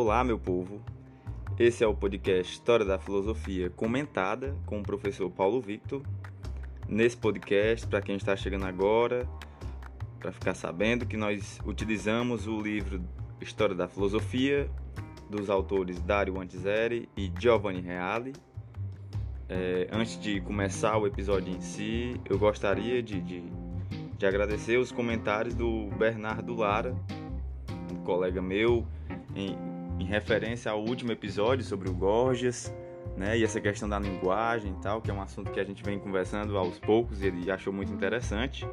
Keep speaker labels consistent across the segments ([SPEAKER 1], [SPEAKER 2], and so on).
[SPEAKER 1] Olá, meu povo. Esse é o podcast História da Filosofia comentada com o professor Paulo Victor. Nesse podcast, para quem está chegando agora, para ficar sabendo que nós utilizamos o livro História da Filosofia dos autores Dario Antiseri e Giovanni Reale. É, antes de começar o episódio em si, eu gostaria de, de, de agradecer os comentários do Bernardo Lara, um colega meu, em, em referência ao último episódio sobre o Gorgias, né, e essa questão da linguagem e tal, que é um assunto que a gente vem conversando aos poucos e ele achou muito interessante.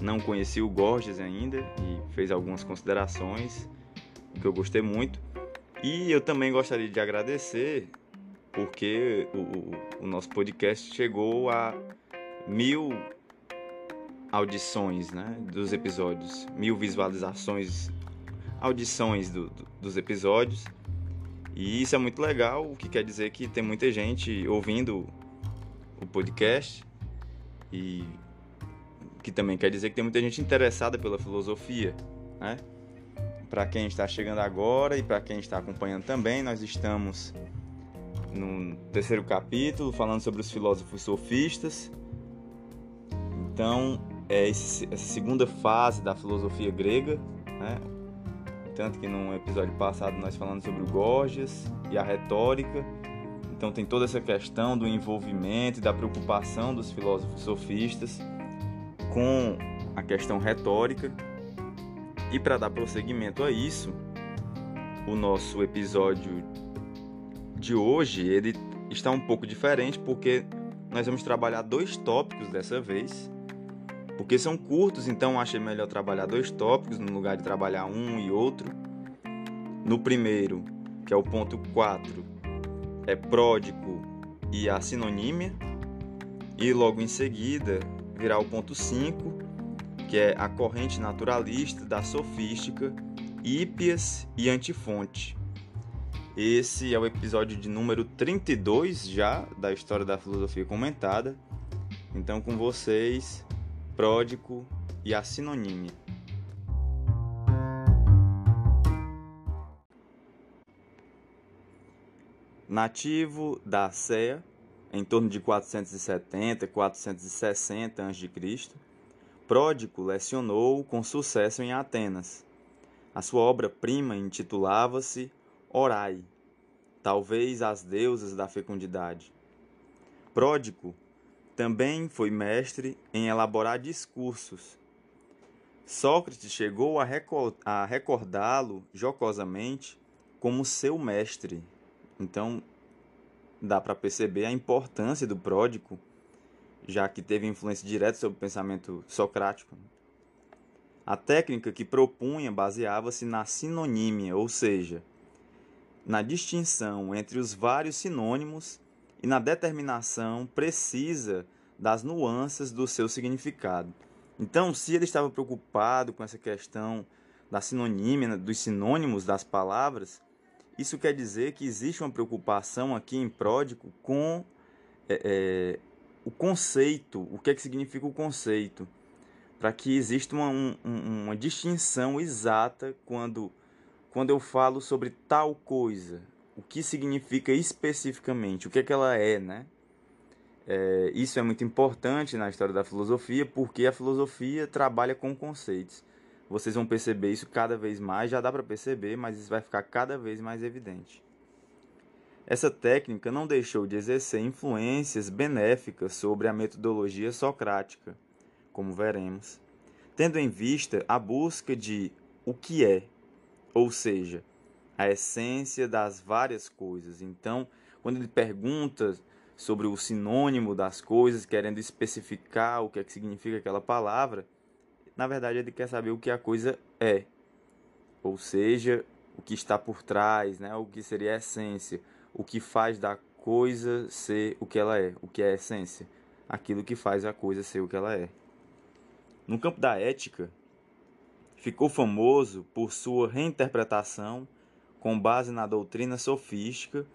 [SPEAKER 1] Não conheci o Gorgias ainda e fez algumas considerações que eu gostei muito. E eu também gostaria de agradecer porque o, o, nosso podcast chegou a mil audições né, dos episódios, mil visualizações, audições do, do, dos episódios. E isso é muito legal, o que quer dizer que tem muita gente ouvindo o podcast e que também quer dizer que tem muita gente interessada pela filosofia, né? Para quem está chegando agora e para quem está acompanhando também, nós estamos no terceiro capítulo falando sobre os filósofos sofistas. Então, é essa segunda fase da filosofia grega, né? Tanto que no episódio passado nós falamos sobre o Gorgias e a retórica. Então tem toda essa questão do envolvimento e da preocupação dos filósofos sofistas com a questão retórica. E para dar prosseguimento a isso, o nosso episódio de hoje ele está um pouco diferente porque nós vamos trabalhar dois tópicos dessa vez. Porque são curtos, então achei melhor trabalhar dois tópicos no lugar de trabalhar um e outro. No primeiro, que é o ponto 4, é pródico e a sinonímia. E logo em seguida virá o ponto 5, que é a corrente naturalista da sofística, Hípias e antifonte. Esse é o episódio de número 32 já da história da filosofia comentada. Então com vocês, Pródico e a sinonímia. Nativo da Acéia, em torno de 470 460 a.C., Pródico lecionou com sucesso em Atenas. A sua obra-prima intitulava-se Orai, talvez as deusas da fecundidade. Pródico também foi mestre em elaborar discursos. Sócrates chegou a recordá-lo jocosamente como seu mestre. Então, dá para perceber a importância do pródigo, já que teve influência direta sobre o pensamento socrático. A técnica que propunha baseava-se na sinonímia, ou seja, na distinção entre os vários sinônimos e na determinação precisa das nuances do seu significado. Então, se ele estava preocupado com essa questão da sinonímia, dos sinônimos das palavras, isso quer dizer que existe uma preocupação aqui em Pródico com é, é, o conceito, o que é que significa o conceito, para que exista uma, um, uma distinção exata quando, quando eu falo sobre tal coisa, o que significa especificamente, o que é que ela é, né? É, isso é muito importante na história da filosofia, porque a filosofia trabalha com conceitos. Vocês vão perceber isso cada vez mais, já dá para perceber, mas isso vai ficar cada vez mais evidente. Essa técnica não deixou de exercer influências benéficas sobre a metodologia socrática, como veremos, tendo em vista a busca de o que é, ou seja, a essência das várias coisas. Então, quando ele pergunta sobre o sinônimo das coisas, querendo especificar o que é que significa aquela palavra, na verdade ele quer saber o que a coisa é, ou seja, o que está por trás, né? o que seria a essência, o que faz da coisa ser o que ela é, o que é a essência, aquilo que faz a coisa ser o que ela é. No campo da ética, ficou famoso por sua reinterpretação com base na doutrina sofística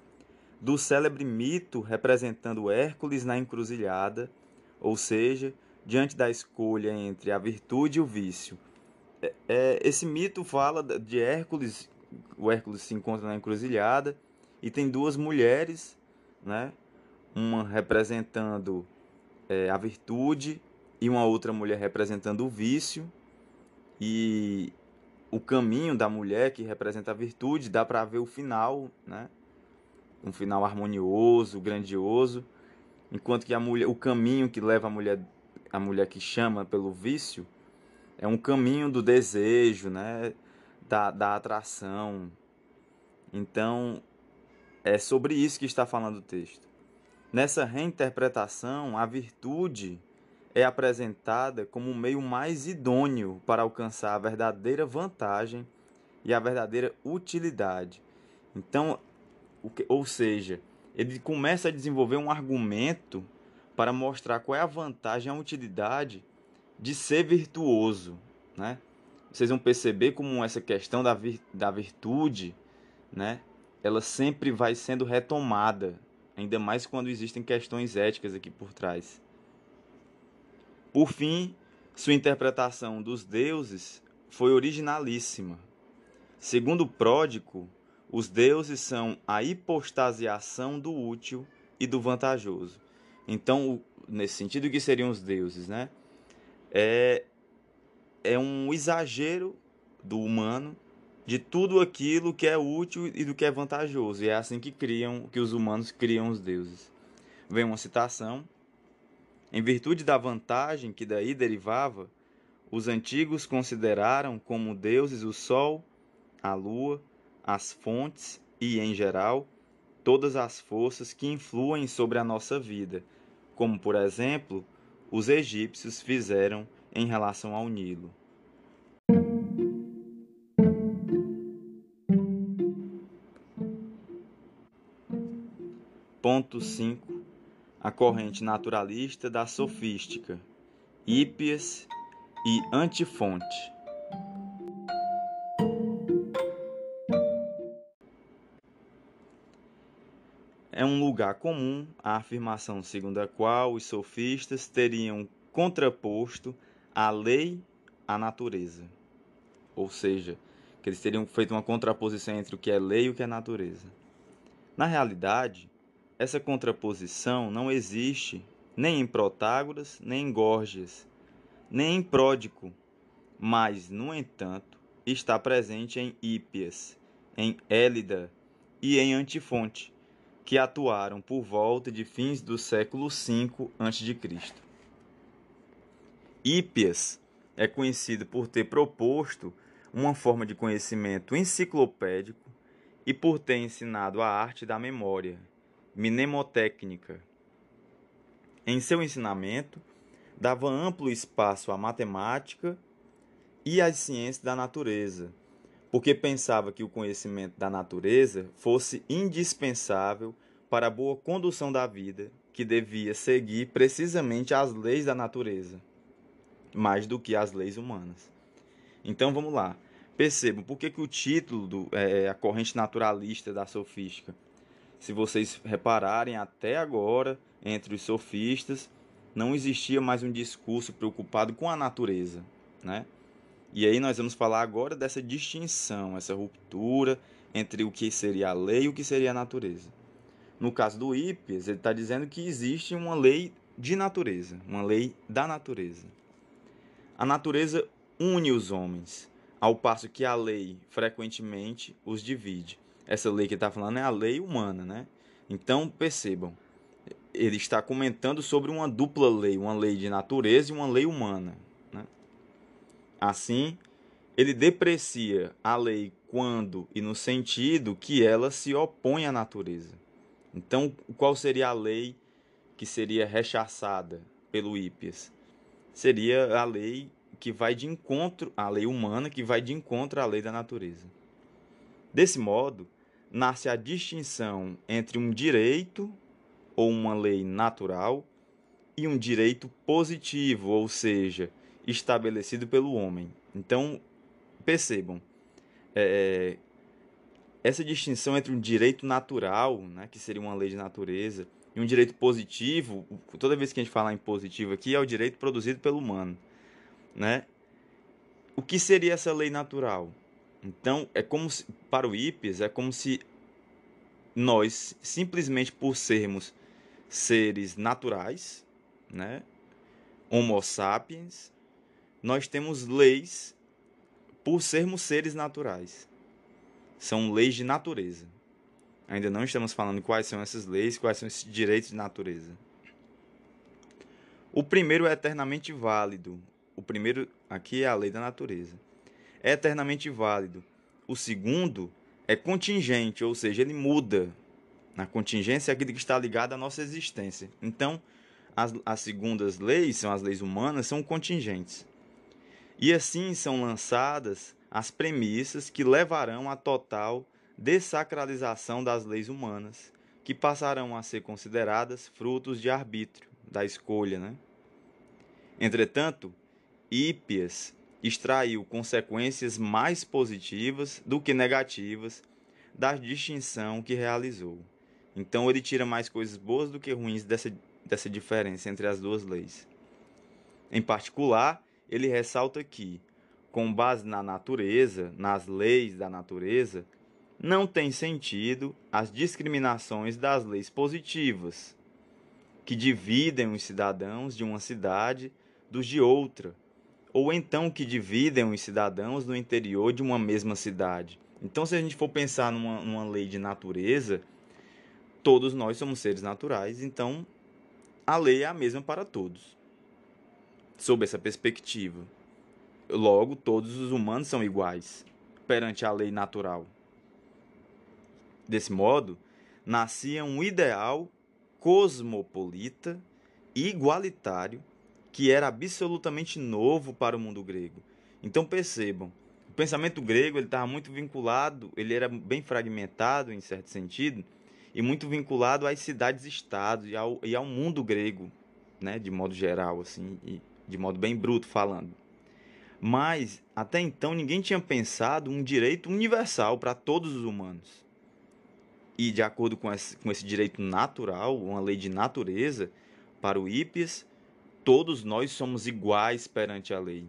[SPEAKER 1] do célebre mito representando Hércules na encruzilhada, ou seja, diante da escolha entre a virtude e o vício. É, é, esse mito fala de Hércules o Hércules se encontra na encruzilhada e tem duas mulheres, né? Uma representando é, a virtude e uma outra mulher representando o vício. E o caminho da mulher que representa a virtude dá para ver o final, né? Um final harmonioso, grandioso, enquanto que a mulher, o caminho que leva a mulher, a mulher que chama pelo vício, é um caminho do desejo, né? Da, da atração. Então, é sobre isso que está falando o texto. Nessa reinterpretação, a virtude é apresentada como o meio mais idôneo para alcançar a verdadeira vantagem e a verdadeira utilidade. Então, ou seja, ele começa a desenvolver um argumento para mostrar qual é a vantagem a utilidade de ser virtuoso, né? Vocês vão perceber como essa questão da, vir, da virtude, né? Ela sempre vai sendo retomada, ainda mais quando existem questões éticas aqui por trás. Por fim, sua interpretação dos deuses foi originalíssima. Segundo Pródico, os deuses são a hipostasiação do útil e do vantajoso. Então, nesse sentido, que seriam os deuses, né? É, é um exagero do humano de tudo aquilo que é útil e do que é vantajoso. E é assim que criam, que os humanos criam os deuses. Vem uma citação em virtude da vantagem que daí derivava, os antigos consideraram como deuses o sol, a lua, as fontes e, em geral, todas as forças que influem sobre a nossa vida, como, por exemplo, os egípcios fizeram em relação ao Nilo. Ponto 5 a corrente naturalista da sofística, Hípias e Antifonte. É um lugar comum a afirmação segundo a qual os sofistas teriam contraposto a lei à natureza. Ou seja, que eles teriam feito uma contraposição entre o que é lei e o que é natureza. Na realidade, essa contraposição não existe nem em Protágoras, nem em Gorgias, nem em Pródico, mas, no entanto, está presente em Hípias, em Élida e em Antifonte, que atuaram por volta de fins do século V a.C. Hípias é conhecido por ter proposto uma forma de conhecimento enciclopédico e por ter ensinado a arte da memória, mnemotécnica. Em seu ensinamento, dava amplo espaço à matemática e às ciências da natureza, porque pensava que o conhecimento da natureza fosse indispensável para a boa condução da vida, que devia seguir precisamente as leis da natureza, mais do que as leis humanas. Então vamos lá. Percebam por que, que o título do, é a corrente naturalista da sofística se vocês repararem até agora, entre os sofistas, não existia mais um discurso preocupado com a natureza, né? E aí nós vamos falar agora dessa distinção, essa ruptura entre o que seria a lei e o que seria a natureza. No caso do Hippias, ele está dizendo que existe uma lei de natureza, uma lei da natureza. A natureza une os homens, ao passo que a lei frequentemente os divide essa lei que ele está falando é a lei humana, né? Então, percebam, ele está comentando sobre uma dupla lei, uma lei de natureza e uma lei humana. Né? Assim, ele deprecia a lei quando e no sentido que ela se opõe à natureza. Então, qual seria a lei que seria rechaçada pelo Hípias? Seria a lei que vai de encontro à lei humana, que vai de encontro à lei da natureza. Desse modo, nasce a distinção entre um direito ou uma lei natural e um direito positivo, ou seja, estabelecido pelo homem. Então, percebam, é, essa distinção entre um direito natural, né, que seria uma lei de natureza, e um direito positivo, toda vez que a gente falar em positivo aqui, é o direito produzido pelo humano. Né? O que seria essa lei natural? Então, é como se, para o Hippias, é como se nós, simplesmente por sermos seres naturais, né? Homo sapiens, nós temos leis por sermos seres naturais. São leis de natureza. Ainda não estamos falando quais são essas leis, quais são esses direitos de natureza. O primeiro é eternamente válido. O primeiro aqui é a lei da natureza. É eternamente válido. O segundo é contingente, ou seja, ele muda. A contingência é aquilo que está ligado à nossa existência. Então, as, as segundas leis, são as leis humanas, são contingentes. E assim são lançadas as premissas que levarão à total desacralização das leis humanas, que passarão a ser consideradas frutos de arbítrio, da escolha. Né? Entretanto, Hípias extraiu consequências mais positivas do que negativas da distinção que realizou. Então ele tira mais coisas boas do que ruins dessa, dessa diferença entre as duas leis. Em particular, ele ressalta que, com base na natureza, nas leis da natureza, não tem sentido as discriminações das leis positivas, que dividem os cidadãos de uma cidade dos de outra, ou então que dividem os cidadãos no interior de uma mesma cidade. Então, se a gente for pensar numa, numa lei de natureza, todos nós somos seres naturais, então a lei é a mesma para todos sob essa perspectiva. Logo, todos os humanos são iguais perante a lei natural. Desse modo, nascia um ideal cosmopolita igualitário que era absolutamente novo para o mundo grego. Então percebam, o pensamento grego ele estava muito vinculado, ele era bem fragmentado em certo sentido e muito vinculado às cidades-estados e ao, e ao mundo grego, né, de modo geral assim. E, de modo bem bruto falando. Mas até então ninguém tinha pensado um direito universal para todos os humanos. E de acordo com esse, com esse direito natural, uma lei de natureza, para o Hippias, todos nós somos iguais perante a lei,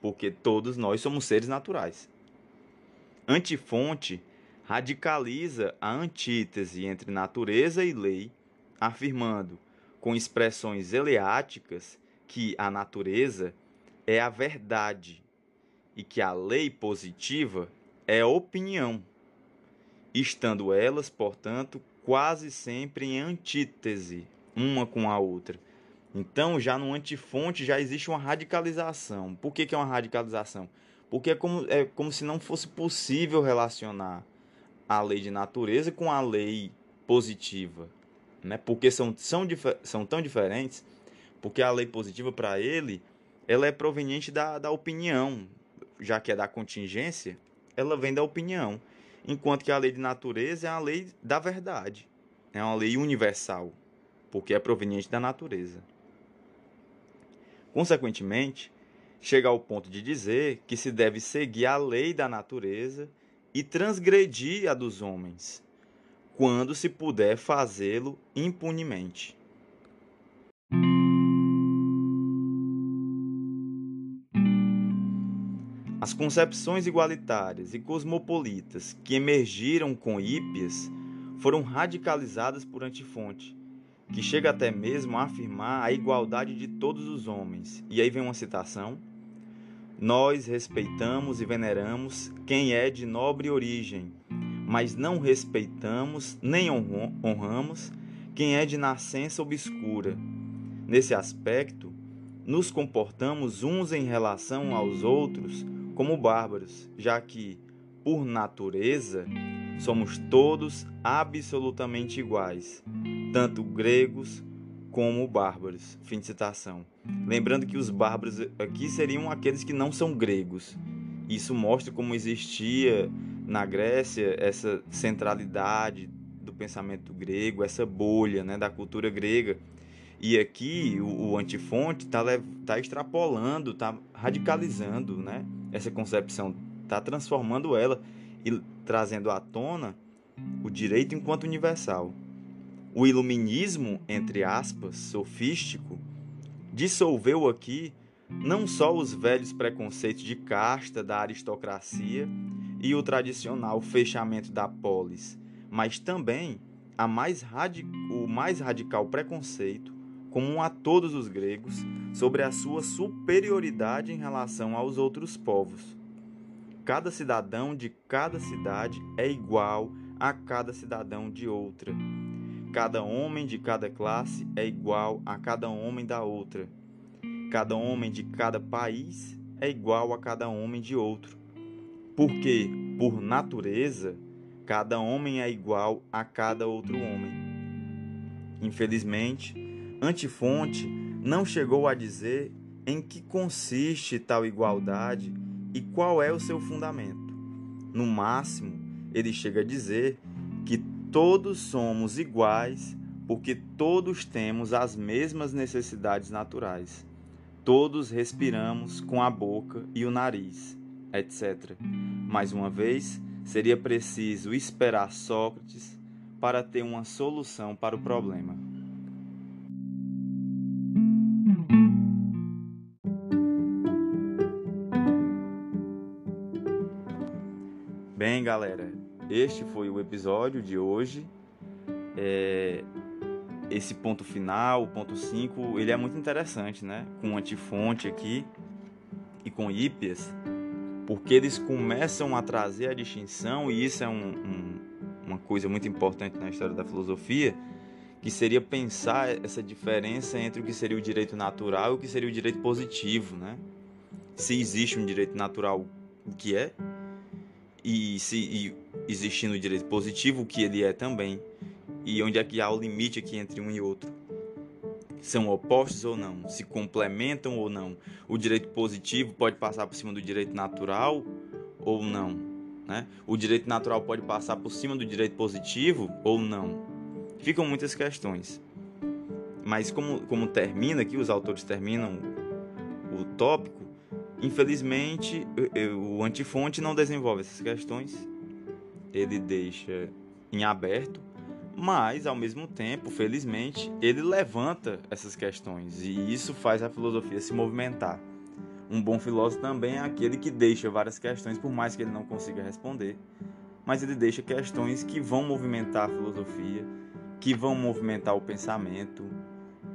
[SPEAKER 1] porque todos nós somos seres naturais. Antifonte radicaliza a antítese entre natureza e lei, afirmando, com expressões eleáticas, que a natureza é a verdade e que a lei positiva é a opinião, estando elas, portanto, quase sempre em antítese uma com a outra. Então, já no antifonte já existe uma radicalização. Por que, que é uma radicalização? Porque é como, é como se não fosse possível relacionar a lei de natureza com a lei positiva. Né? Porque são, são, são tão diferentes porque a lei positiva para ele, ela é proveniente da, da opinião, já que é da contingência, ela vem da opinião. Enquanto que a lei de natureza é a lei da verdade, é uma lei universal, porque é proveniente da natureza. Consequentemente, chega ao ponto de dizer que se deve seguir a lei da natureza e transgredir a dos homens, quando se puder fazê-lo impunemente. As concepções igualitárias e cosmopolitas que emergiram com Hípias foram radicalizadas por Antifonte, que chega até mesmo a afirmar a igualdade de todos os homens. E aí vem uma citação: Nós respeitamos e veneramos quem é de nobre origem, mas não respeitamos nem honramos quem é de nascença obscura. Nesse aspecto, nos comportamos uns em relação aos outros como bárbaros, já que, por natureza, somos todos absolutamente iguais, tanto gregos como bárbaros. Fim de citação. Lembrando que os bárbaros aqui seriam aqueles que não são gregos. Isso mostra como existia na Grécia essa centralidade do pensamento grego, essa bolha né, da cultura grega. E aqui o, o antifonte está tá extrapolando, está radicalizando né, essa concepção está transformando ela e trazendo à tona o direito enquanto universal. O iluminismo, entre aspas, sofístico, dissolveu aqui não só os velhos preconceitos de casta da aristocracia e o tradicional fechamento da polis, mas também mais o mais radical preconceito, comum a todos os gregos, sobre a sua superioridade em relação aos outros povos. Cada cidadão de cada cidade é igual a cada cidadão de outra. Cada homem de cada classe é igual a cada homem da outra. Cada homem de cada país é igual a cada homem de outro. Porque, por natureza, cada homem é igual a cada outro homem. Infelizmente, Antifonte não chegou a dizer em que consiste tal igualdade e qual é o seu fundamento. No máximo, ele chega a dizer que todos somos iguais porque todos temos as mesmas necessidades naturais. Todos respiramos com a boca e o nariz etc. Mais uma vez, seria preciso esperar Sócrates para ter uma solução para o problema. Bem, galera, este foi o episódio de hoje. É... Esse ponto final, o ponto 5, ele é muito interessante, né? Com antifonte aqui e com Hípias porque eles começam a trazer a distinção, e isso é um, um, uma coisa muito importante na história da filosofia, que seria pensar essa diferença entre o que seria o direito natural e o que seria o direito positivo, né? Se existe um direito natural, o que é, e se e existindo o direito positivo, que ele é também, e onde é que há o limite aqui entre um e outro são opostos ou não, se complementam ou não. O direito positivo pode passar por cima do direito natural ou não. Né? O direito natural pode passar por cima do direito positivo ou não. Ficam muitas questões. Mas como, como termina aqui, os autores terminam o tópico, infelizmente o antifonte não desenvolve essas questões. Ele deixa em aberto mas ao mesmo tempo, felizmente, ele levanta essas questões e isso faz a filosofia se movimentar. Um bom filósofo também é aquele que deixa várias questões, por mais que ele não consiga responder, mas ele deixa questões que vão movimentar a filosofia, que vão movimentar o pensamento,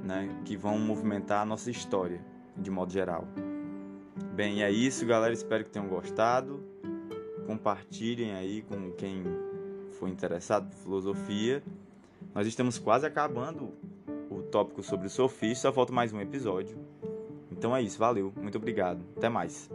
[SPEAKER 1] né? que vão movimentar a nossa história, de modo geral. Bem, é isso, galera. Espero que tenham gostado. Compartilhem aí com quem for interessado por filosofia. Nós estamos quase acabando o tópico sobre o sofista, só falta mais um episódio. Então é isso, valeu, muito obrigado, até mais.